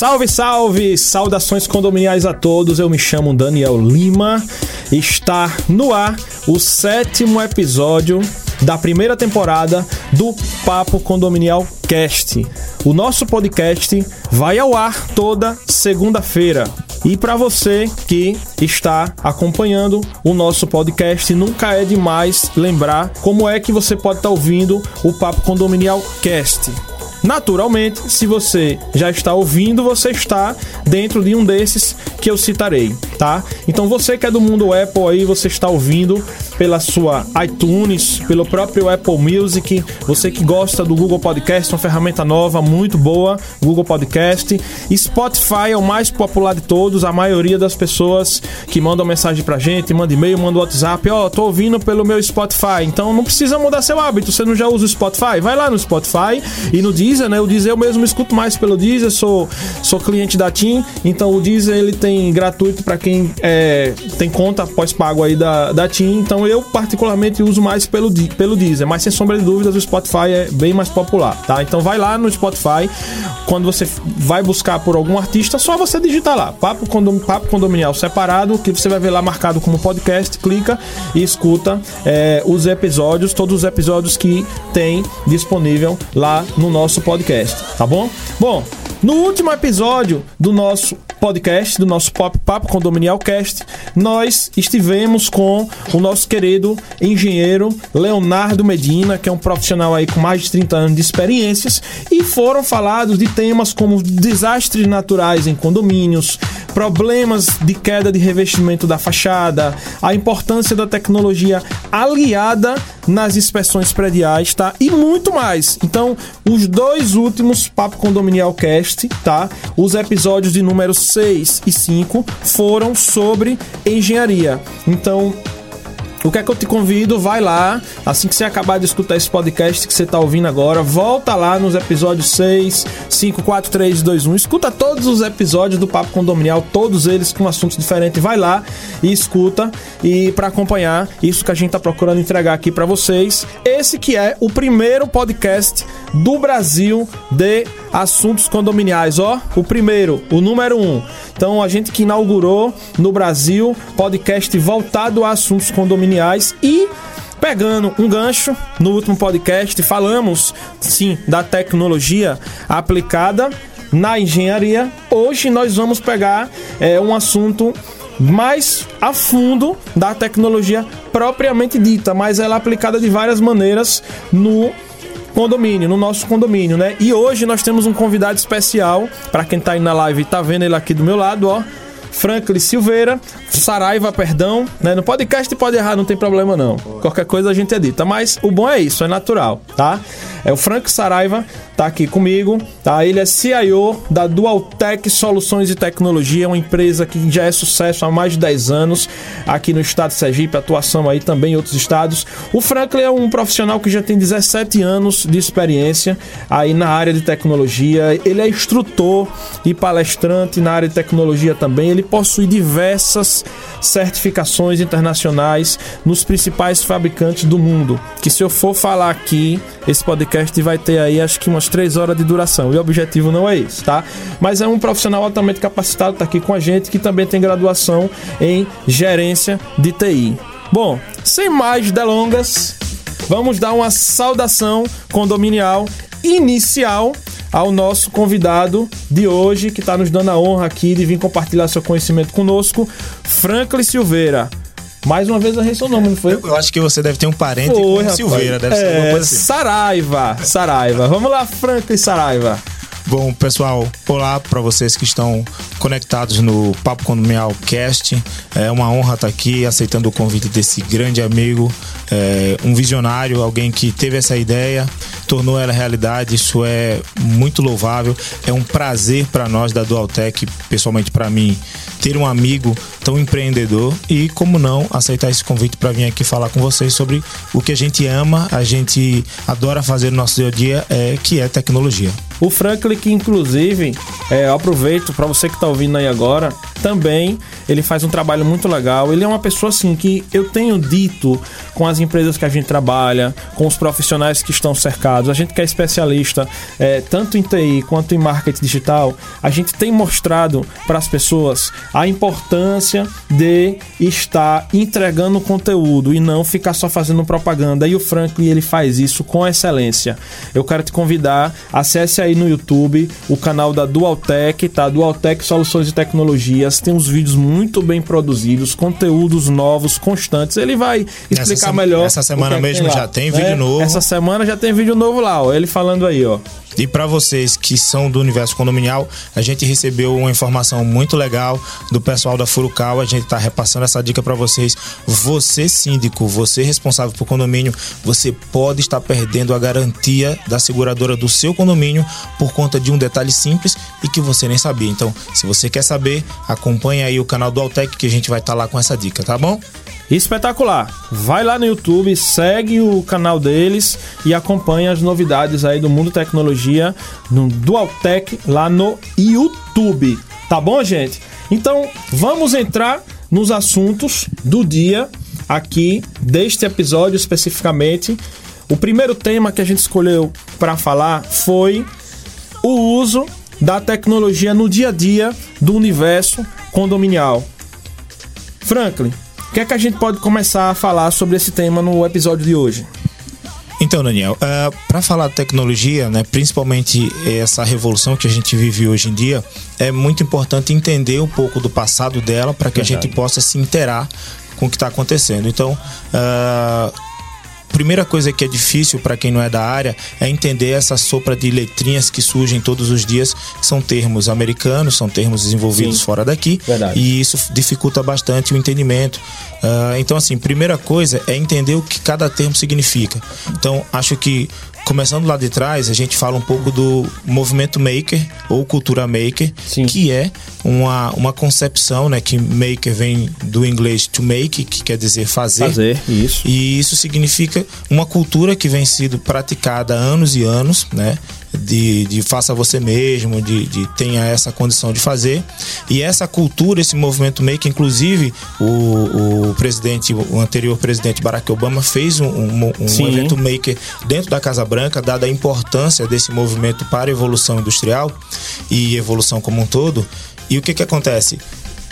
Salve, salve! Saudações condominiais a todos. Eu me chamo Daniel Lima. Está no ar o sétimo episódio da primeira temporada do Papo Condominial Cast. O nosso podcast vai ao ar toda segunda-feira. E para você que está acompanhando o nosso podcast, nunca é demais lembrar como é que você pode estar ouvindo o Papo Condominial Cast. Naturalmente, se você já está ouvindo, você está dentro de um desses que eu citarei, tá? Então você que é do mundo Apple aí, você está ouvindo pela sua iTunes, pelo próprio Apple Music, você que gosta do Google Podcast, uma ferramenta nova, muito boa, Google Podcast. Spotify é o mais popular de todos, a maioria das pessoas que mandam mensagem pra gente, manda e-mail, manda WhatsApp, ó, oh, tô ouvindo pelo meu Spotify. Então não precisa mudar seu hábito, você não já usa o Spotify? Vai lá no Spotify e no Deezer, né? O Deezer eu mesmo escuto mais pelo Deezer, sou, sou cliente da TIM, então o Deezer ele tem gratuito para quem é, tem conta pós-pago aí da, da TIM, então eu particularmente uso mais pelo, pelo Deezer, mas sem sombra de dúvidas o Spotify é bem mais popular, tá? Então vai lá no Spotify, quando você vai buscar por algum artista, só você digitar lá, Papo, Condom, Papo Condominial separado, que você vai ver lá marcado como podcast, clica e escuta é, os episódios, todos os episódios que tem disponível lá no nosso podcast, tá bom? Bom, no último episódio do nosso podcast, do nosso Pop Papo Condominial Cast, nós estivemos com o nosso querido engenheiro Leonardo Medina, que é um profissional aí com mais de 30 anos de experiências, e foram falados de temas como desastres naturais em condomínios, problemas de queda de revestimento da fachada, a importância da tecnologia aliada nas inspeções prediais, tá? E muito mais. Então, os dois últimos Papo Condominial Cast, tá? Os episódios de número 6 e 5 foram sobre engenharia. Então, o que é que eu te convido? Vai lá, assim que você acabar de escutar esse podcast que você está ouvindo agora, volta lá nos episódios 6, 5, 4, 3, 2, 1. Escuta todos os episódios do Papo Condominial, todos eles com assuntos diferentes. Vai lá e escuta e para acompanhar isso que a gente está procurando entregar aqui para vocês. Esse que é o primeiro podcast do Brasil de assuntos condominiais, ó. O primeiro, o número um. Então a gente que inaugurou no Brasil podcast voltado a assuntos condominiais e pegando um gancho no último podcast falamos sim da tecnologia aplicada na engenharia. Hoje nós vamos pegar é, um assunto mais a fundo da tecnologia propriamente dita, mas ela é aplicada de várias maneiras no condomínio, no nosso condomínio, né? E hoje nós temos um convidado especial, para quem tá aí na live tá vendo ele aqui do meu lado, ó. Franklin Silveira, Saraiva, perdão, né? No podcast pode errar, não tem problema não. Qualquer coisa a gente edita, mas o bom é isso, é natural, tá? É o Frank Saraiva, tá aqui comigo, tá? Ele é CIO da Dualtech Soluções e Tecnologia, uma empresa que já é sucesso há mais de 10 anos aqui no estado de Sergipe, atuação aí também em outros estados. O Franklin é um profissional que já tem 17 anos de experiência aí na área de tecnologia. Ele é instrutor e palestrante na área de tecnologia também. Ele possui diversas certificações internacionais nos principais fabricantes do mundo. Que se eu for falar aqui, esse podcast vai ter aí acho que umas 3 horas de duração. E o objetivo não é isso, tá? Mas é um profissional altamente capacitado, tá aqui com a gente, que também tem graduação em gerência de TI. Bom, sem mais delongas, vamos dar uma saudação condominial inicial ao nosso convidado de hoje, que está nos dando a honra aqui de vir compartilhar seu conhecimento conosco, Franklin Silveira. Mais uma vez errei seu nome, não foi? Eu, eu acho que você deve ter um parente Foi, com Silveira, deve ser é, alguma coisa assim. Saraiva, Saraiva. Vamos lá, Franklin Saraiva. Bom, pessoal, olá para vocês que estão conectados no Papo Condominial Cast. É uma honra estar aqui aceitando o convite desse grande amigo, é, um visionário, alguém que teve essa ideia, tornou ela realidade. Isso é muito louvável. É um prazer para nós da Dualtech, pessoalmente para mim, ter um amigo tão empreendedor e, como não, aceitar esse convite para vir aqui falar com vocês sobre o que a gente ama, a gente adora fazer no nosso dia a dia, é, que é tecnologia. O Franklin, que inclusive, é, aproveito para você que está ouvindo aí agora, também ele faz um trabalho muito legal. Ele é uma pessoa assim que eu tenho dito com as empresas que a gente trabalha, com os profissionais que estão cercados, a gente que é especialista é, tanto em TI quanto em marketing digital, a gente tem mostrado para as pessoas a importância de estar entregando conteúdo e não ficar só fazendo propaganda. E o Franklin ele faz isso com excelência. Eu quero te convidar, acesse aí no YouTube o canal da Dualtech, tá? Dualtech Soluções e Tecnologias. Tem uns vídeos muito bem produzidos, conteúdos novos, constantes. Ele vai explicar essa melhor. Essa semana é mesmo tem já tem vídeo novo. Essa semana já tem vídeo novo lá, ó. Ele falando aí, ó. E para vocês que são do universo condominial, a gente recebeu uma informação muito legal do pessoal da Furucal. A gente está repassando essa dica para vocês. Você, síndico, você responsável por condomínio, você pode estar perdendo a garantia da seguradora do seu condomínio por conta de um detalhe simples e que você nem sabia. Então, se você quer saber, acompanhe aí o canal do Altec que a gente vai estar tá lá com essa dica, tá bom? Espetacular! Vai lá no YouTube, segue o canal deles e acompanha as novidades aí do mundo tecnologia no Dualtech lá no YouTube. Tá bom, gente? Então, vamos entrar nos assuntos do dia aqui deste episódio especificamente. O primeiro tema que a gente escolheu para falar foi o uso da tecnologia no dia a dia do universo condominial. Franklin, o que é que a gente pode começar a falar sobre esse tema no episódio de hoje? Então, Daniel, uh, eh, para falar de tecnologia, né, principalmente essa revolução que a gente vive hoje em dia, é muito importante entender um pouco do passado dela para que Verdade. a gente possa se interar com o que está acontecendo. Então, uh, primeira coisa que é difícil para quem não é da área é entender essa sopa de letrinhas que surgem todos os dias, que são termos americanos, são termos desenvolvidos Sim. fora daqui, Verdade. e isso dificulta bastante o entendimento. Uh, então, assim, primeira coisa é entender o que cada termo significa. Então, acho que começando lá de trás, a gente fala um pouco do movimento maker ou cultura maker, Sim. que é uma, uma concepção, né, que maker vem do inglês to make, que quer dizer fazer. Fazer, isso. E isso significa uma cultura que vem sendo praticada há anos e anos, né? De, de faça você mesmo, de, de, tenha essa condição de fazer. E essa cultura, esse movimento make, inclusive o, o presidente, o anterior presidente Barack Obama fez um, um, um evento maker dentro da Casa Branca, dada a importância desse movimento para a evolução industrial e evolução como um todo. E o que, que acontece?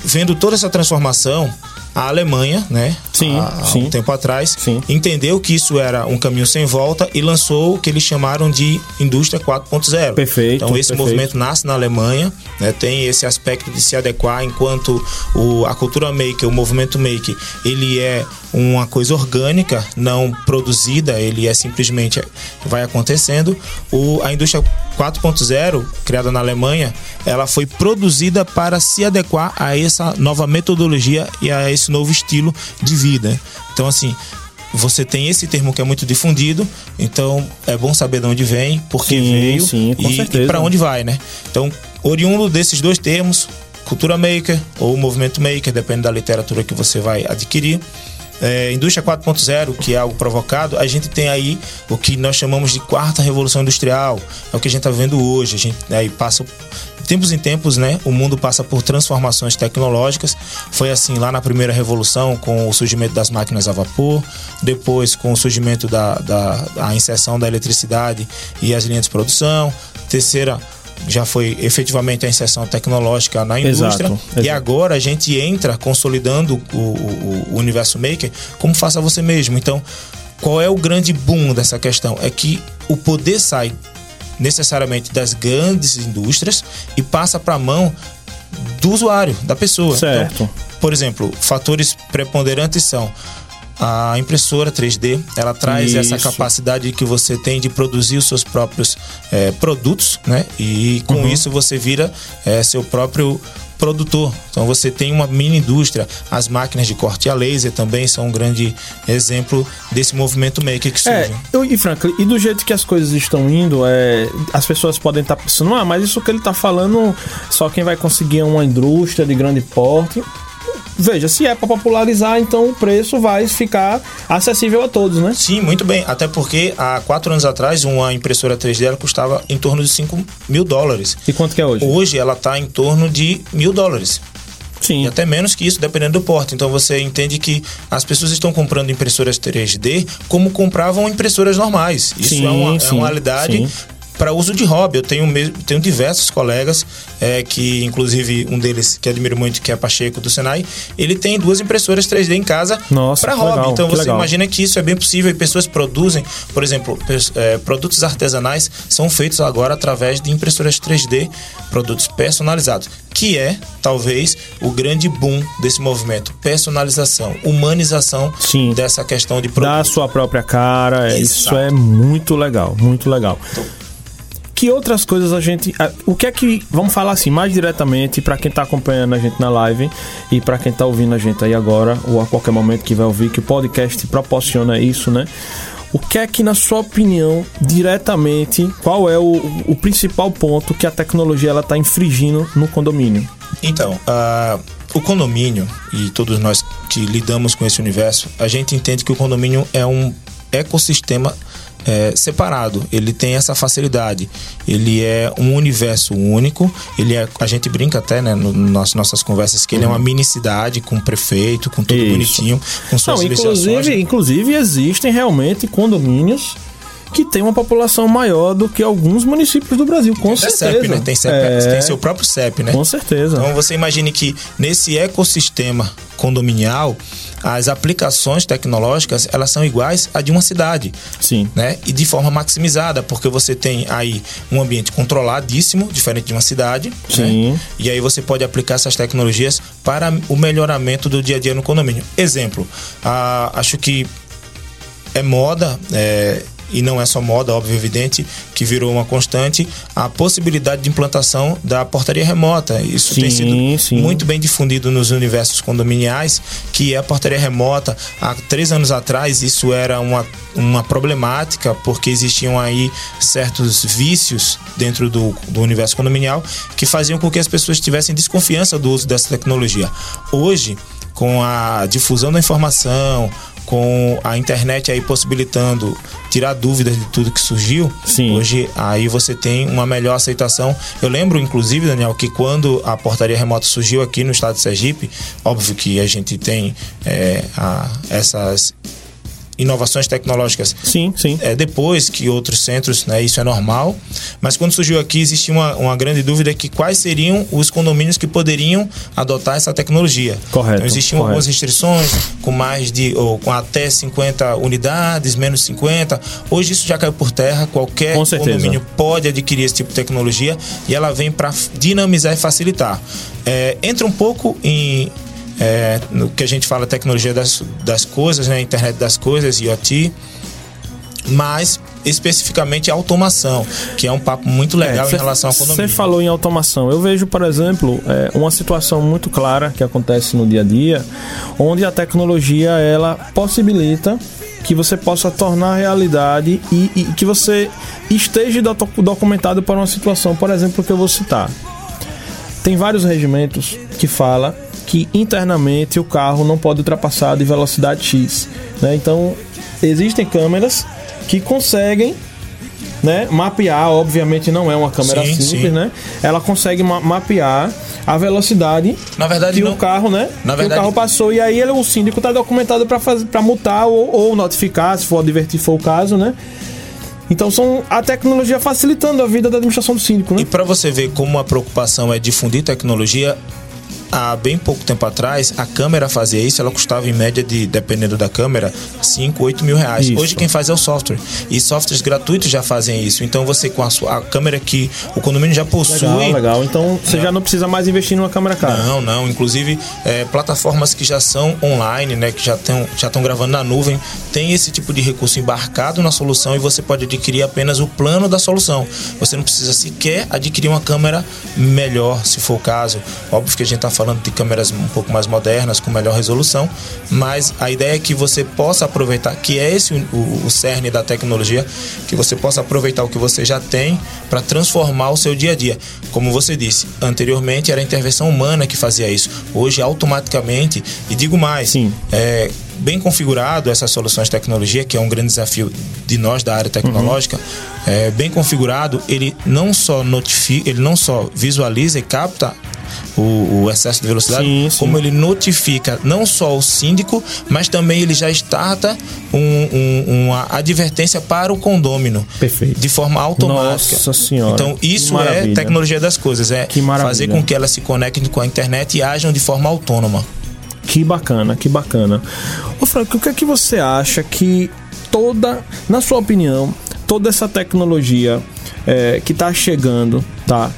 Vendo toda essa transformação, a Alemanha, né? Sim, há, sim. um tempo atrás, sim. entendeu que isso era um caminho sem volta e lançou o que eles chamaram de indústria 4.0. Perfeito. Então esse perfeito. movimento nasce na Alemanha, né? Tem esse aspecto de se adequar enquanto o, a cultura maker, o movimento maker, ele é uma coisa orgânica, não produzida, ele é simplesmente vai acontecendo. O, a indústria 4.0, criada na Alemanha, ela foi produzida para se adequar a essa nova metodologia e a esse novo estilo de vida. Então, assim, você tem esse termo que é muito difundido, então é bom saber de onde vem, por que veio sim, e, e para onde vai, né? Então, oriundo desses dois termos, cultura maker ou movimento maker, depende da literatura que você vai adquirir é, indústria 4.0, que é algo provocado, a gente tem aí o que nós chamamos de quarta revolução industrial. É o que a gente está vendo hoje. A gente aí passa tempos em tempos, né, o mundo passa por transformações tecnológicas. Foi assim lá na primeira revolução, com o surgimento das máquinas a vapor, depois com o surgimento da, da inserção da eletricidade e as linhas de produção. Terceira já foi efetivamente a inserção tecnológica na indústria. Exato, exato. E agora a gente entra consolidando o, o, o universo maker como faça você mesmo. Então, qual é o grande boom dessa questão? É que o poder sai necessariamente das grandes indústrias e passa para a mão do usuário, da pessoa. Certo. Então, por exemplo, fatores preponderantes são a impressora 3D, ela traz essa Isso. capacidade que você tem de produzir os seus próprios eh, produtos, né? E com Uhum. isso você vira eh, seu próprio produtor. Então você tem uma mini indústria. As máquinas de corte a laser também são um grande exemplo desse movimento maker que surge. É, eu, e Franklin, e do jeito que as coisas estão indo, é, as pessoas podem estar pensando, ah, mas isso que ele está falando, só quem vai conseguir é uma indústria de grande porte. Veja, se é para popularizar, então o preço vai ficar acessível a todos, né? Sim, muito bem. Até porque há quatro anos atrás, uma impressora 3D ela custava em torno de 5 mil dólares. E quanto que é hoje? Hoje ela está em torno de mil dólares. Sim. E até menos que isso, dependendo do porte. Então você entende que as pessoas estão comprando impressoras 3D como compravam impressoras normais. Isso Sim, é, uma, é uma realidade sim. Para uso de hobby. Eu tenho, mesmo, tenho diversos colegas, é, que inclusive um deles que admiro muito, que é Pacheco do Senai, ele tem duas impressoras 3D em casa para hobby. legal, então você legal. imagina que isso é bem possível e pessoas produzem, por exemplo, é, produtos artesanais são feitos agora através de impressoras 3D, produtos personalizados, que é talvez o grande boom desse movimento, personalização, humanização Sim. dessa questão de produto. sua própria cara, é, isso Exato. é muito legal, muito legal. Que outras coisas a gente. O que é que. Vamos falar assim, mais diretamente para quem tá acompanhando a gente na live e para quem tá ouvindo a gente aí agora, ou a qualquer momento que vai ouvir, que o podcast proporciona isso, né? O que é que, na sua opinião, diretamente, qual é o, o principal ponto que a tecnologia ela tá infringindo no condomínio? Então, ah, o condomínio e todos nós que lidamos com esse universo, a gente entende que o condomínio é um ecossistema é, separado. Ele tem essa facilidade. Ele é um universo único. Ele é, a gente brinca até, né, no, nosso- nossas conversas que ele é uma mini cidade com prefeito, com tudo Uhum. Isso. bonitinho, com suas Não, inclusive, inclusive existem realmente condomínios que têm uma população maior do que alguns municípios do Brasil, com Tem certeza. CEP, né? Tem, CEP, É, tem seu próprio CEP, né? Com certeza. Então você imagine que nesse ecossistema condominial, as aplicações tecnológicas elas são iguais à de uma cidade. Sim. Né? E de forma maximizada, porque você tem aí um ambiente controladíssimo, diferente de uma cidade. Sim. Né? E aí você pode aplicar essas tecnologias para o melhoramento do dia a dia no condomínio. Exemplo, ah, acho que é moda, é, e não é só moda, óbvio, evidente, que virou uma constante, a possibilidade de implantação da portaria remota. Isso tem Sim, sido sim. muito bem difundido nos universos condominiais, que é a portaria remota. Há três anos atrás, isso era uma, uma problemática, porque existiam aí certos vícios dentro do, do universo condominial que faziam com que as pessoas tivessem desconfiança do uso dessa tecnologia. Hoje, com a difusão da informação, com a internet aí possibilitando tirar dúvidas de tudo que surgiu, Sim. hoje aí você tem uma melhor aceitação. Eu lembro, inclusive, Daniel, que quando a portaria remota surgiu aqui no estado de Sergipe, óbvio que a gente tem é, a- essas inovações tecnológicas Sim, sim. é, depois que outros centros, né, isso é normal. Mas quando surgiu aqui, existia uma, uma grande dúvida que quais seriam os condomínios que poderiam adotar essa tecnologia. Correto, Então, existiam correto. algumas restrições com mais de ou com até 50 unidades, menos 50. Hoje isso já caiu por terra. Qualquer condomínio pode adquirir esse tipo de tecnologia e ela vem para dinamizar e facilitar. É, entra um pouco em é, no que a gente fala tecnologia das, das coisas, né? Internet das coisas, IoT, mas especificamente a automação, que é um papo muito legal em relação ao Você condomínio. falou em automação. Eu vejo, por exemplo, é, uma situação muito clara que acontece no dia a dia, onde a tecnologia ela possibilita que você possa tornar realidade e, e que você esteja docu- documentado para uma situação, por exemplo, que eu vou citar. Tem vários regimentos que fala que internamente o carro não pode ultrapassar de velocidade X. né? Então existem câmeras que conseguem né, mapear, obviamente não é uma câmera Sim, simples, sim. né? Ela consegue ma- mapear a velocidade Na verdade, que não- o carro, né? Na que verdade- o carro passou e aí ele, o síndico está documentado para fazer para multar ou, ou notificar, se for advertir for o caso, né? Então são a tecnologia facilitando a vida da administração do síndico, né? E para você ver como a preocupação é difundir tecnologia, há bem pouco tempo atrás, a câmera fazia isso, ela custava em média de, dependendo da câmera, 5, 8 mil reais. Isso. Hoje quem faz é o software. E softwares gratuitos já fazem isso. Então você com a, sua, a câmera que o condomínio já possui. Legal, legal. Então você já não precisa mais investir numa câmera cara. Não, não. Inclusive, é, plataformas que já são online, né? Que já estão já estão gravando na nuvem, tem esse tipo de recurso embarcado na solução e você pode adquirir apenas o plano da solução. Você não precisa sequer adquirir uma câmera melhor, se for o caso. Óbvio que a gente está falando de câmeras um pouco mais modernas, com melhor resolução, mas a ideia é que você possa aproveitar, que é esse o, o cerne da tecnologia, que você possa aproveitar o que você já tem para transformar o seu dia a dia. Como você disse, anteriormente era a intervenção humana que fazia isso. Hoje, automaticamente, e digo mais, Sim. é, bem configurado essas soluções de tecnologia, que é um grande desafio de nós da área tecnológica, é, bem configurado, ele não só notifica, ele não só visualiza e capta o, o excesso de velocidade, Sim, sim. como ele notifica não só o síndico, mas também ele já starta um- um- uma advertência para o condômino. Perfeito. De forma automática. Nossa Senhora, Então, isso é tecnologia das coisas. É fazer com que elas se conectem com a internet e ajam de forma autônoma. Que bacana, que bacana. Ô Frank, o que é que você acha que toda, na sua opinião, toda essa tecnologia é, que está chegando, tá?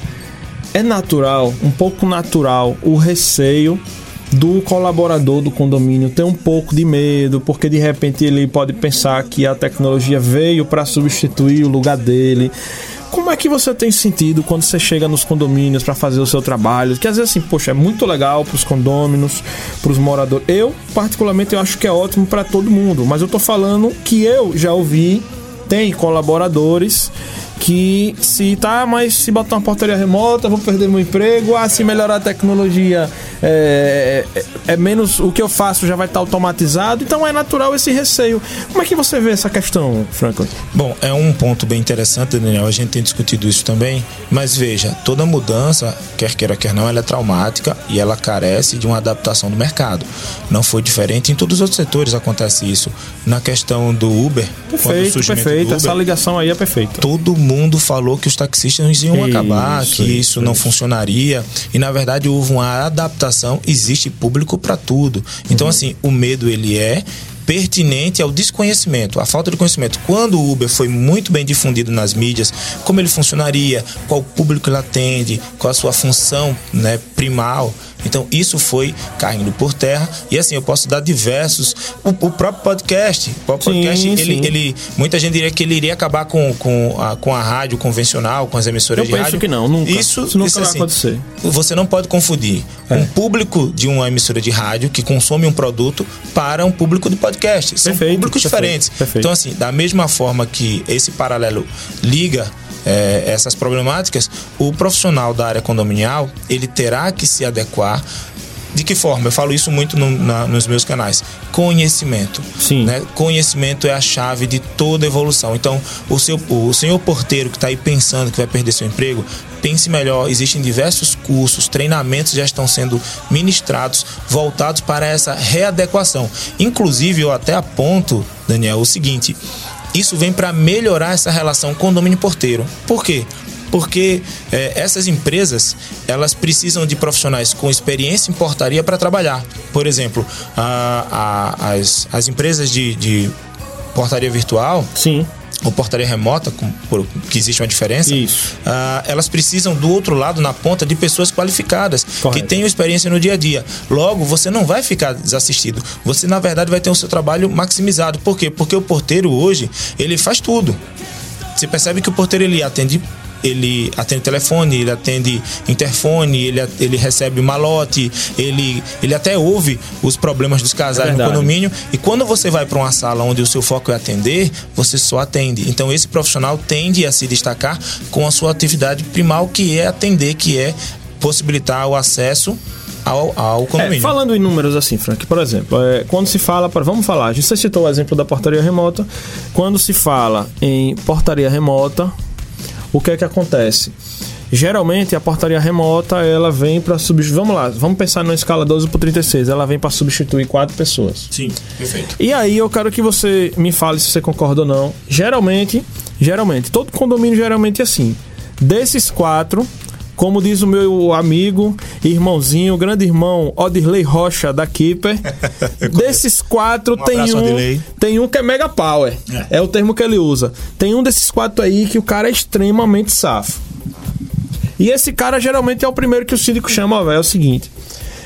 É natural, um pouco natural, o receio do colaborador do condomínio ter um pouco de medo, porque de repente ele pode pensar que a tecnologia veio para substituir o lugar dele. Como é que você tem sentido quando você chega nos condomínios para fazer o seu trabalho? Que às vezes assim, poxa, é muito legal para os condôminos, para os moradores. Eu, particularmente, eu acho que é ótimo para todo mundo, mas eu tô falando que eu já ouvi tem colaboradores que se tá, mas se botar uma portaria remota, vou perder meu emprego. Ah, se melhorar a tecnologia, é, é- é menos o que eu faço já vai estar automatizado. Então é natural esse receio. Como é que você vê essa questão, Franklin? Bom, é um ponto bem interessante, Daniel. A gente tem discutido isso também. Mas veja, toda mudança, quer queira, quer não, ela é traumática e ela carece de uma adaptação do mercado. Não foi diferente em todos os outros setores acontece isso. Na questão do Uber, quando o Perfeito, surgimento perfeito. do Essa Uber, ligação aí é perfeita. todo mundo falou que os taxistas iam Isso, acabar, que isso, isso, não isso. funcionaria. E na verdade houve uma adaptação, existe público para tudo. Então assim, o medo ele é pertinente ao desconhecimento, à falta de conhecimento. Quando o Uber foi muito bem difundido nas mídias, como ele funcionaria, qual público ele atende, qual a sua função, né, primal. Então isso foi caindo por terra e assim eu posso dar diversos o, o próprio podcast, o próprio Sim, podcast ele, sim. ele muita gente diria que ele iria acabar com, com, a, com a rádio convencional, com as emissoras Eu de penso rádio. que não, nunca. Isso, Isso nunca isso, vai assim, acontecer. Você não pode confundir É. um público de uma emissora de rádio que consome um produto para um público de podcast. São Perfeito, públicos perfeito, diferentes. perfeito. Então, assim, da mesma forma que esse paralelo liga eh, essas problemáticas, o profissional da área condominial ele terá que se adequar. De que forma? Eu falo isso muito no- na- nos meus canais. Conhecimento. Sim. né? Conhecimento é a chave de toda evolução. Então, o, seu, o senhor porteiro que está aí pensando que vai perder seu emprego, pense melhor. Existem diversos cursos, treinamentos já estão sendo ministrados, voltados para essa readequação. Inclusive, eu até aponto, Daniel, o seguinte: isso vem para melhorar essa relação condomínio porteiro. Por quê? Porque eh, essas empresas elas precisam de profissionais com experiência em portaria para trabalhar. Por exemplo, a- a- as, as empresas de, de portaria virtual Sim. Ou portaria remota, com- por- que existe uma diferença, Isso. ah, elas precisam do outro lado, na ponta, de pessoas qualificadas, Correto. que tenham experiência no dia a dia. Logo, você não vai ficar desassistido. Você, na verdade, vai ter o seu trabalho maximizado. Por quê? Porque o porteiro hoje, ele faz tudo. Você percebe que o porteiro ele atende ele atende telefone, ele atende interfone, ele, ele recebe malote, ele, ele até ouve os problemas dos casais É no condomínio. E quando você vai para uma sala onde o seu foco é atender, você só atende. Então esse profissional tende a se destacar com a sua atividade primal, que é atender, que é possibilitar o acesso ao, ao É, condomínio. falando em números assim, Frank, por exemplo, é, quando se fala, para vamos falar, você citou o exemplo da portaria remota. Quando se fala em portaria remota, o que é que acontece? Geralmente a portaria remota ela vem para substituir. Vamos lá, vamos pensar numa escala 12 por 36. Ela vem para substituir quatro pessoas. Sim, perfeito. E aí eu quero que você me fale se você concorda ou não. Geralmente, geralmente, todo condomínio geralmente é assim. Desses quatro, como diz o meu amigo, irmãozinho, grande irmão Odirley Rocha da Keeper, desses quatro Um tem abraço, um, Odirley. tem um que é mega power. É. É. o termo que ele usa. Tem um desses quatro aí que o cara é extremamente safo. E esse cara geralmente é o primeiro que o síndico chama, velho. É o seguinte.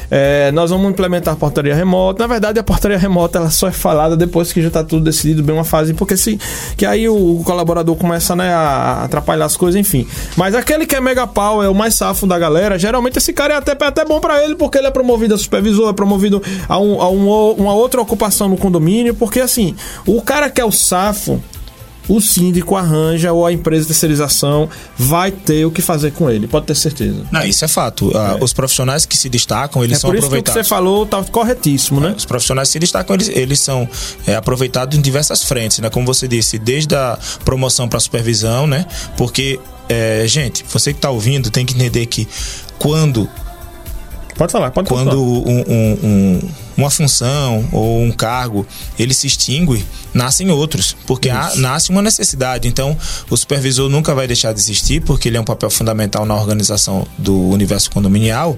É, nós vamos implementar a portaria remota. Na verdade, a portaria remota ela só é falada depois que já está tudo decidido bem uma fase, porque se que aí o colaborador começa né, a atrapalhar as coisas, enfim. Mas aquele que é mega pau, é o mais safo da galera, geralmente esse cara é até, é até bom para ele, porque ele é promovido a supervisor, é promovido a, um- a um uma outra ocupação no condomínio, porque assim, o cara que é o safo, o síndico arranja ou a empresa de terceirização vai ter o que fazer com ele, pode ter certeza. Não, isso é fato. Ah, Os profissionais que se destacam, eles é são por isso que o que aproveitados. você falou tá corretíssimo, né? Os profissionais que se destacam, eles, eles são é, aproveitados em diversas frentes, né? Como você disse, desde a promoção para supervisão, né? Porque, é, gente, você que está ouvindo tem que entender que quando Pode falar, pode quando falar. um- um- um- uma função ou um cargo ele se extingue, nascem outros, porque há- nasce uma necessidade. Então, o supervisor nunca vai deixar de existir, porque ele é um papel fundamental na organização do universo condominial.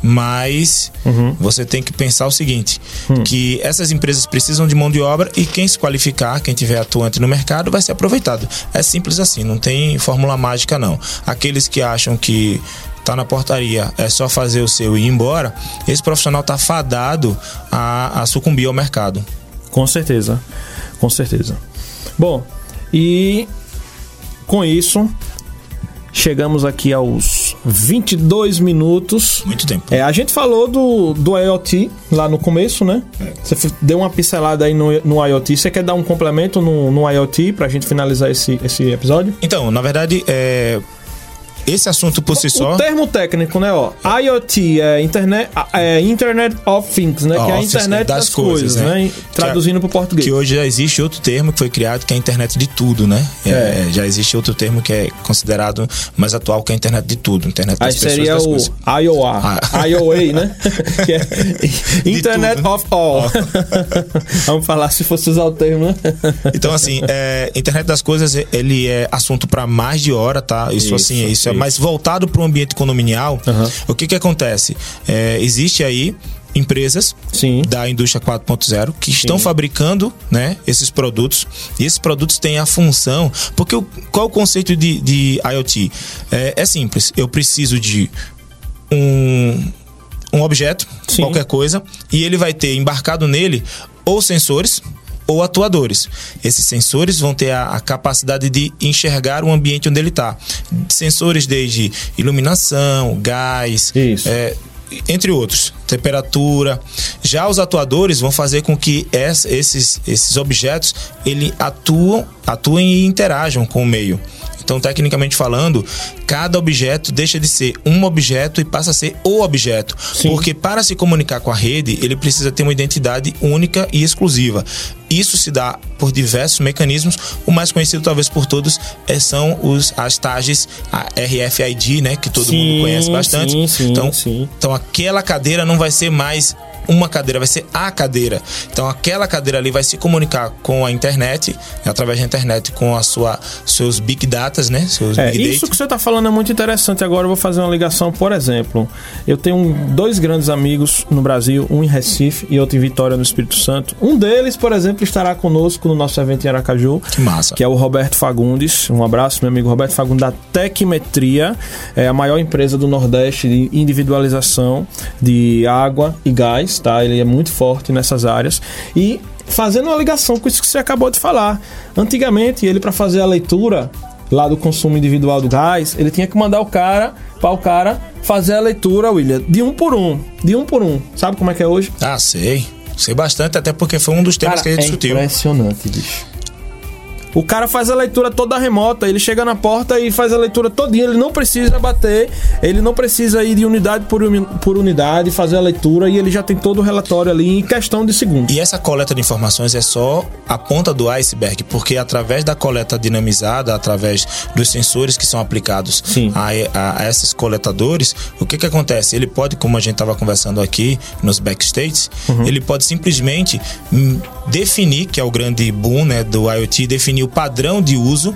Mas você tem que pensar o seguinte: que essas empresas precisam de mão de obra e quem se qualificar, quem tiver atuante no mercado, vai ser aproveitado. É simples assim, não tem fórmula mágica, não. Aqueles que acham que tá na portaria, é só fazer o seu e ir embora, esse profissional tá fadado a, a sucumbir ao mercado. Com certeza. Com certeza. Bom, e com isso, chegamos aqui aos 22 minutos. Muito tempo. É, a gente falou do, do IoT lá no começo, né? Você f- deu uma pincelada aí no, no IoT. Você quer dar um complemento no, no IoT pra gente finalizar esse, esse episódio? Então, na verdade, é, esse assunto por si só. O termo técnico, né? Ó, IoT é Internet, é Internet of Things, né? que é a internet das, coisas, né? Traduzindo para português. Que hoje já existe outro termo que foi criado que é a internet de tudo, né? É, já existe outro termo que é considerado mais atual que é a internet de tudo, internet Aí das pessoas seria das o coisas. IOA, Ah. IOA, né? que é Internet tudo. of All. Vamos falar se fosse usar o termo, né? Então, assim, é, internet das coisas, ele é assunto para mais de hora, tá? Isso, Isso, assim, isso, é mais voltado para o ambiente condominial. Aham. O que que acontece? É, existe aí empresas Sim. da indústria 4.0 que estão Sim. fabricando né, esses produtos e esses produtos têm a função porque o, qual o conceito de, de IoT é, é simples eu preciso de um, um objeto Sim. qualquer coisa e ele vai ter embarcado nele ou sensores ou atuadores. Esses sensores vão ter a, a capacidade de enxergar o ambiente onde ele está. Sensores desde iluminação, gás, é, entre outros, temperatura. Já os atuadores vão fazer com que es- esses, esses objetos ele atuam, atuem e interajam com o meio. Então, tecnicamente falando, cada objeto deixa de ser um objeto e passa a ser o objeto. Sim. Porque para se comunicar com a rede, ele precisa ter uma identidade única e exclusiva. Isso se dá por diversos mecanismos. O mais conhecido, talvez por todos, é- são os, as tags, a RFID, né? Que todo Sim, mundo conhece bastante. sim, então, então aquela cadeira não vai ser mais uma cadeira, vai ser a cadeira. Então aquela cadeira ali vai se comunicar com a internet, através da internet, com a sua seus big datas, né? Seus É, isso data. que você está falando é muito interessante. Agora eu vou fazer uma ligação, por exemplo. Eu tenho dois grandes amigos no Brasil, um em Recife e outro em Vitória, no Espírito Santo. Um deles, por exemplo, estará conosco no nosso evento em Aracaju. Que massa. Que é o Roberto Fagundes. Um abraço, meu amigo Roberto Fagundes, da Tecmetria. É a maior empresa do Nordeste de individualização de água e gás, Ele é muito forte nessas áreas. E fazendo uma ligação com isso que você acabou de falar. Antigamente, ele para fazer a leitura lá do consumo individual do gás, ele tinha que mandar o cara para o cara fazer a leitura, William, de um por um, de um por um. Sabe como é que é hoje? Ah, sei. Sei bastante, até porque foi um dos temas Cara, que a gente é discutiu. impressionante, bicho. O cara faz a leitura toda remota, ele chega na porta e faz a leitura todinha, ele não precisa bater, ele não precisa ir de unidade por, por unidade, fazer a leitura e ele já tem todo o relatório ali em questão de segundos. E essa coleta de informações é só a ponta do iceberg, porque através da coleta dinamizada, através dos sensores que são aplicados a, a- a esses coletadores, o que que acontece? Ele pode, como a gente estava conversando aqui nos backstages, Uhum. ele pode simplesmente hum, definir, que é o grande boom né, do IoT, definir o padrão de uso,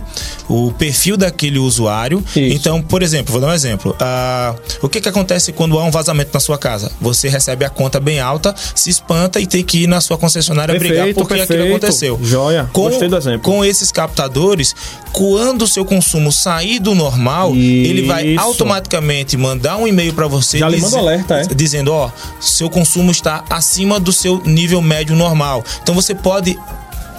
o perfil daquele usuário. Isso. Então, por exemplo, vou dar um exemplo. Ah, o que, que acontece quando há um vazamento na sua casa? Você recebe a conta bem alta, se espanta e tem que ir na sua concessionária brigar Perfeito, porque aquilo perfeito. aconteceu. Joia. Com, Gostei do exemplo. com esses captadores, quando o seu consumo sair do normal, ele vai Isso. automaticamente mandar um e-mail para você Já um alerta, é? dizendo, ó, seu consumo está acima do seu nível médio normal. Então você pode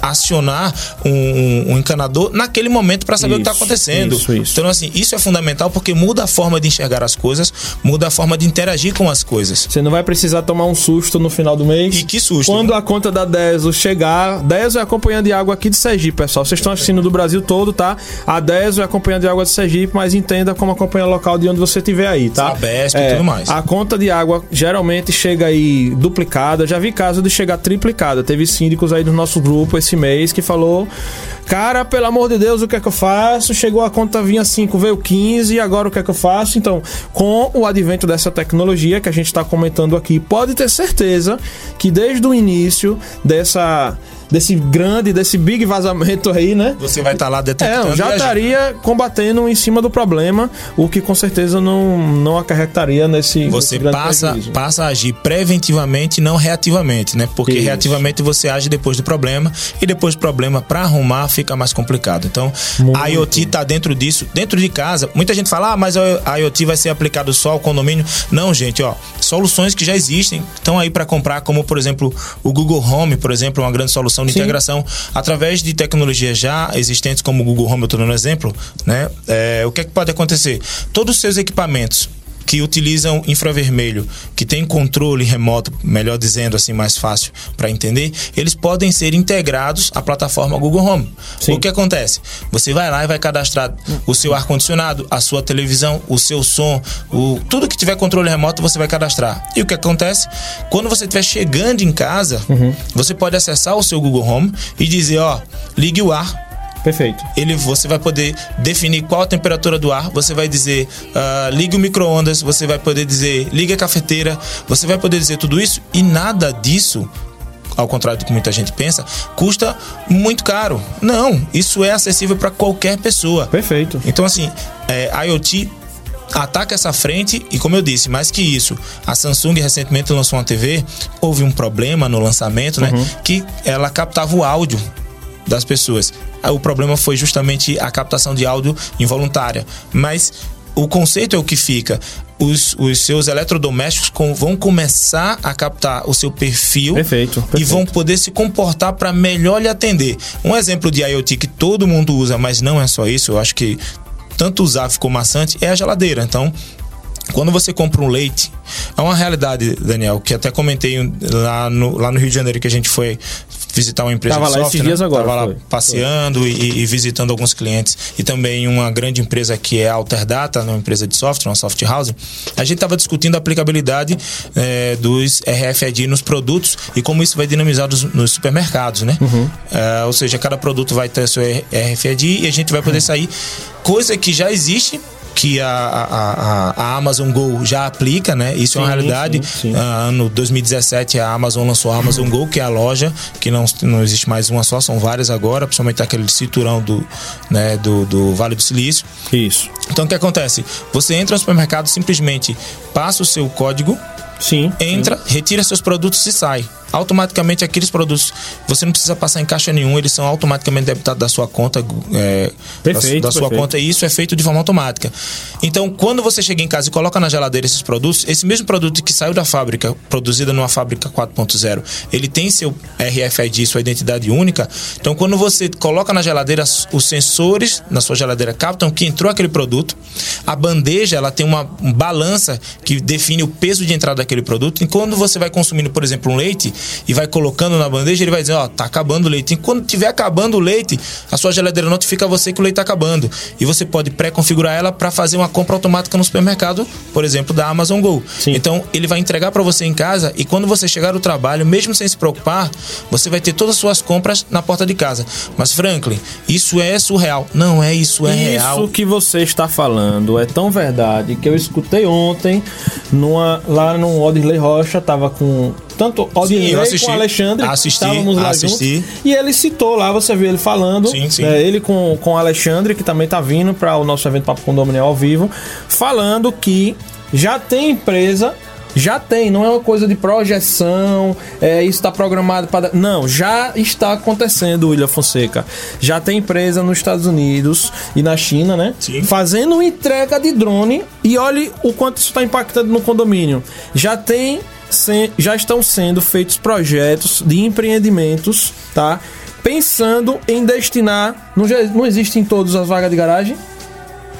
acionar um, um encanador naquele momento para saber o que está Isso, acontecendo. isso, isso. Então assim, isso é fundamental porque muda a forma de enxergar as coisas, muda a forma de interagir com as coisas. Você não vai precisar tomar um susto no final do mês. E que susto. Quando a conta da Deso chegar, Deso é a companhia de água aqui de Sergipe, pessoal. Vocês estão assistindo do Brasil todo, tá? A Deso é a companhia de água de Sergipe, mas entenda como a companhia local de onde você estiver aí, tá? Sabesp e tudo mais. A conta de água geralmente chega aí duplicada. Já vi caso de chegar triplicada. Teve síndicos aí do nosso grupo esse mês que falou: Cara, pelo amor de Deus, o que é que eu faço? Chegou a conta vinha 5, veio 15, e agora o que é que eu faço? Então, com o advento dessa tecnologia que a gente está comentando aqui, pode ter certeza que desde o início dessa desse grande, desse big vazamento aí, né? Você vai estar lá É, detectando. já e agindo. estaria combatendo em cima do problema, o que com certeza não, não acarretaria nesse. Você nesse passa, prejuízo. passa a agir preventivamente, não reativamente, né? Porque Isso. reativamente você age depois do problema e depois do problema para arrumar fica mais complicado. Então, Muito. a IoT tá dentro disso, dentro de casa. Muita gente fala: "Ah, mas a IoT vai ser aplicado só ao condomínio". Não, gente, ó, soluções que já existem estão aí para comprar, como por exemplo, o Google Home, por exemplo, é uma grande solução de Sim. integração através de tecnologias já existentes como o Google Home, eu tô dando um exemplo, né? É, o que é que pode acontecer? Todos os seus equipamentos que utilizam infravermelho, que tem controle remoto, melhor dizendo assim, mais fácil para entender, eles podem ser integrados à plataforma Google Home. Sim. O que acontece? Você vai lá e vai cadastrar o seu ar-condicionado, a sua televisão, o seu som, o, tudo que tiver controle remoto você vai cadastrar. E o que acontece? Quando você estiver chegando em casa, você pode acessar o seu Google Home e dizer, ó, ligue o ar, Perfeito. ele você vai poder definir qual a temperatura do ar, você vai dizer ah, ligue o micro-ondas, você vai poder dizer ligue a cafeteira, você vai poder dizer tudo isso e nada disso. Ao contrário do que muita gente pensa, custa muito caro. Não, isso é acessível para qualquer pessoa. Perfeito. Então, assim, é, a IoT ataca essa frente e, como eu disse, mais que isso, a Samsung recentemente lançou uma TV, houve um problema no lançamento, né? Que ela captava o áudio das pessoas. Aí O problema foi justamente a captação de áudio involuntária. Mas o conceito é o que fica. Os, os seus eletrodomésticos com- vão começar a captar o seu perfil Perfeito, e perfeito. vão poder se comportar para melhor lhe atender. Um exemplo de IoT que todo mundo usa, mas não é só isso, eu acho que tanto usar ficou maçante, é a geladeira. Então, quando você compra um leite, é uma realidade, Daniel, que até comentei lá no, lá no Rio de Janeiro que a gente foi visitar uma empresa Tava de lá software. esses dias né? agora, Tava lá foi. passeando E, e visitando alguns clientes e também uma grande empresa que é a Alterdata, uma empresa de software, uma soft house. A gente estava discutindo a aplicabilidade eh, dos RFID nos produtos e como isso vai dinamizar nos, nos supermercados, né? Uhum. Eh, ou seja, cada produto vai ter seu RFID e a gente vai Uhum. poder sair coisa que já existe que a, a, a, Amazon Go já aplica, né? Isso é uma Sim, realidade. sim, sim. Ah, ano 2017 a Amazon lançou a Amazon Go, que é a loja, que não, não existe mais uma só, são várias agora, principalmente aquele cinturão do, né, do, do Vale do Silício. Isso. Então o que acontece? Você entra no supermercado, simplesmente passa o seu código, Sim. entra, retira seus produtos e sai. Automaticamente aqueles produtos, você não precisa passar em caixa nenhum, eles são automaticamente debitados da sua conta, é, Perfeito, da, da sua perfeito. conta, e isso é feito de forma automática. Então, quando você chega em casa e coloca na geladeira esses produtos, esse mesmo produto que saiu da fábrica, produzida numa fábrica 4.0, ele tem seu RFID, sua identidade única. Então, quando você coloca na geladeira, os sensores na sua geladeira captam que entrou aquele produto. A bandeja, ela tem uma balança que define o peso de entrada daquele produto. E quando você vai consumindo, por exemplo, um leite e vai colocando na bandeja, ele vai dizer, ó, tá acabando o leite. E quando tiver acabando o leite, a sua geladeira notifica você que o leite tá acabando. E você pode pré-configurar ela para fazer uma compra automática no supermercado, por exemplo, da Amazon Go. Sim. Então, ele vai entregar para você em casa e quando você chegar do trabalho, mesmo sem se preocupar, você vai ter todas as suas compras na porta de casa. Mas Franklin, isso é surreal. Não é isso, é Isso real. que você está falando é tão verdade que eu escutei ontem numa, lá no Odirley Rocha, tava com tanto assisti. com o Alexandre. Assisti, estávamos lá assisti. juntos. E ele citou lá, você viu ele falando. Sim, sim. né, ele com, com o Alexandre, que também tá vindo para o nosso evento Papo Condominial ao vivo, falando que já tem empresa. Já tem, não é uma coisa de projeção, é, isso está programado para. Não, já está acontecendo, William Fonseca. Já tem empresa nos Estados Unidos e na China, né? Sim. Fazendo entrega de drone e olhe o quanto isso está impactando no condomínio. Já tem já estão sendo feitos projetos de empreendimentos, tá? Pensando em destinar. Não, não existe em todas as vagas de garagem?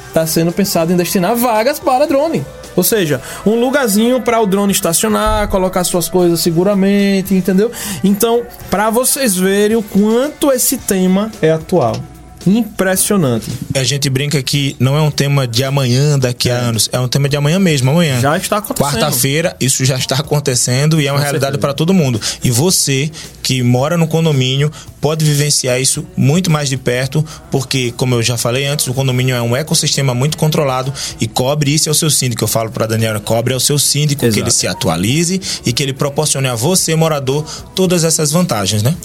Está sendo pensado em destinar vagas para drone. Ou seja, um lugarzinho para o drone estacionar, colocar suas coisas seguramente, entendeu? Então, para vocês verem o quanto esse tema é atual. Impressionante. A gente brinca que não é um tema de amanhã, daqui a anos. É um tema de amanhã mesmo, amanhã. Já está acontecendo. Quarta-feira, isso já está acontecendo e é uma Com realidade para todo mundo. E você que mora no condomínio pode vivenciar isso muito mais de perto, porque, como eu já falei antes, o condomínio é um ecossistema muito controlado e cobre isso é o seu síndico. Eu falo para Daniela, cobre é o seu síndico que Exato. ele se atualize e que ele proporcione a você, morador, todas essas vantagens, né?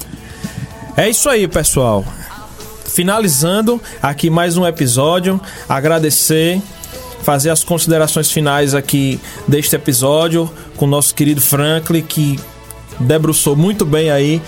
É isso aí, pessoal. Finalizando aqui mais um episódio, agradecer, fazer as considerações finais aqui deste episódio com o nosso querido Franklin, que debruçou muito bem aí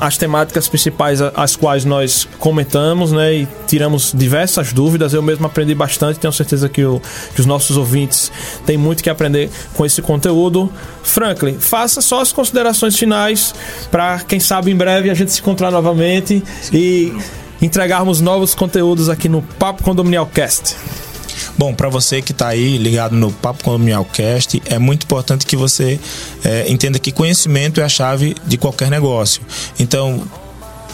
as temáticas principais as quais nós comentamos, né, e tiramos diversas dúvidas. Eu mesmo aprendi bastante, tenho certeza que, o- que os nossos ouvintes têm muito que aprender com esse conteúdo. Franklin, faça só as considerações finais para quem sabe em breve a gente se encontrar novamente e entregarmos novos conteúdos aqui no Papo Condominial Cast. Bom, para você que está aí ligado no Papo Condominial Cast, é muito importante que você é, entenda que conhecimento é a chave de qualquer negócio. Então,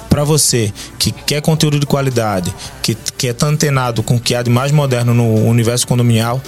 para você que quer conteúdo de qualidade, que, que é tão antenado com o que há de mais moderno no universo condominial,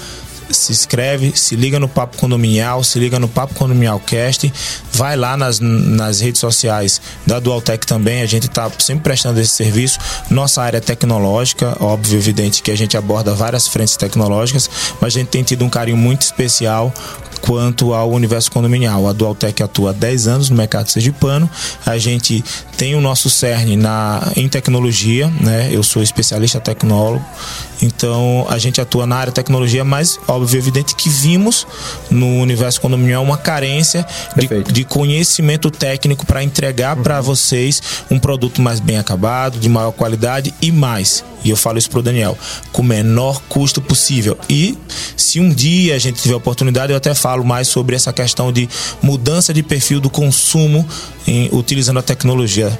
se inscreve, se liga no Papo Condominial, se liga no Papo Condominial Cast, vai lá nas, nas redes sociais da Dualtech também, a gente está sempre prestando esse serviço. Nossa área é tecnológica, óbvio, evidente que a gente aborda várias frentes tecnológicas, mas a gente tem tido um carinho muito especial quanto ao universo condominial. A Dualtech atua há 10 anos no mercado sergipano. A gente tem o nosso cerne na, em tecnologia, né? Eu sou especialista tecnólogo, então a gente atua na área de tecnologia, mas óbvio, evidente que vimos no universo condominial uma carência de, de conhecimento técnico para entregar para vocês um produto mais bem acabado, de maior qualidade e mais. E eu falo isso pro Daniel, com o menor custo possível. E se um dia a gente tiver oportunidade, eu até falo mais sobre essa questão de mudança de perfil do consumo em- utilizando a tecnologia.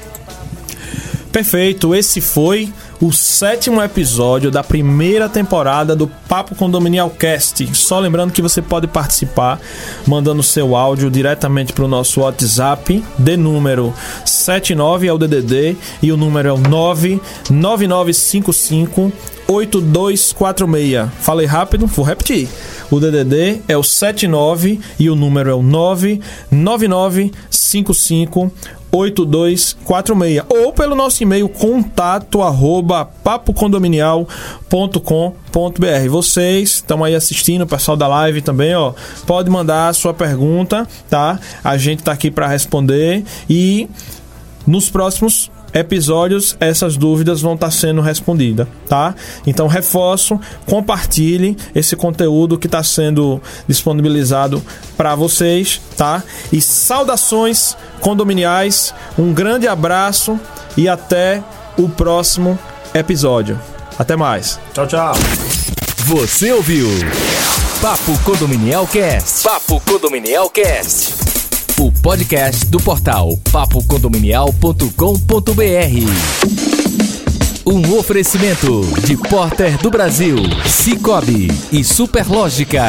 Perfeito, esse foi o sétimo episódio da primeira temporada do Papo Condominial Cast. Só lembrando que você pode participar mandando seu áudio diretamente para o nosso WhatsApp, de número 79 é o DDD e o número é o 99955 8246. Falei rápido, vou repetir. O DDD é o 79 e o número é o 99955 8246 ou pelo nosso e-mail contato arroba papocondominial.com.br. Vocês estão aí assistindo, o pessoal da live também, ó, pode mandar a sua pergunta, tá? A gente tá aqui para responder e nos próximos episódios essas dúvidas vão estar sendo respondidas, tá? Então reforço, compartilhe esse conteúdo que está sendo disponibilizado para vocês, tá? E saudações condominiais, um grande abraço e até o próximo episódio. Até mais. Tchau, tchau. Você ouviu Papo Condominial Cast, Papo Condominial Cast. o podcast do portal papocondominial.com.br. Um oferecimento de Porter do Brasil, Cicobi e Superlógica.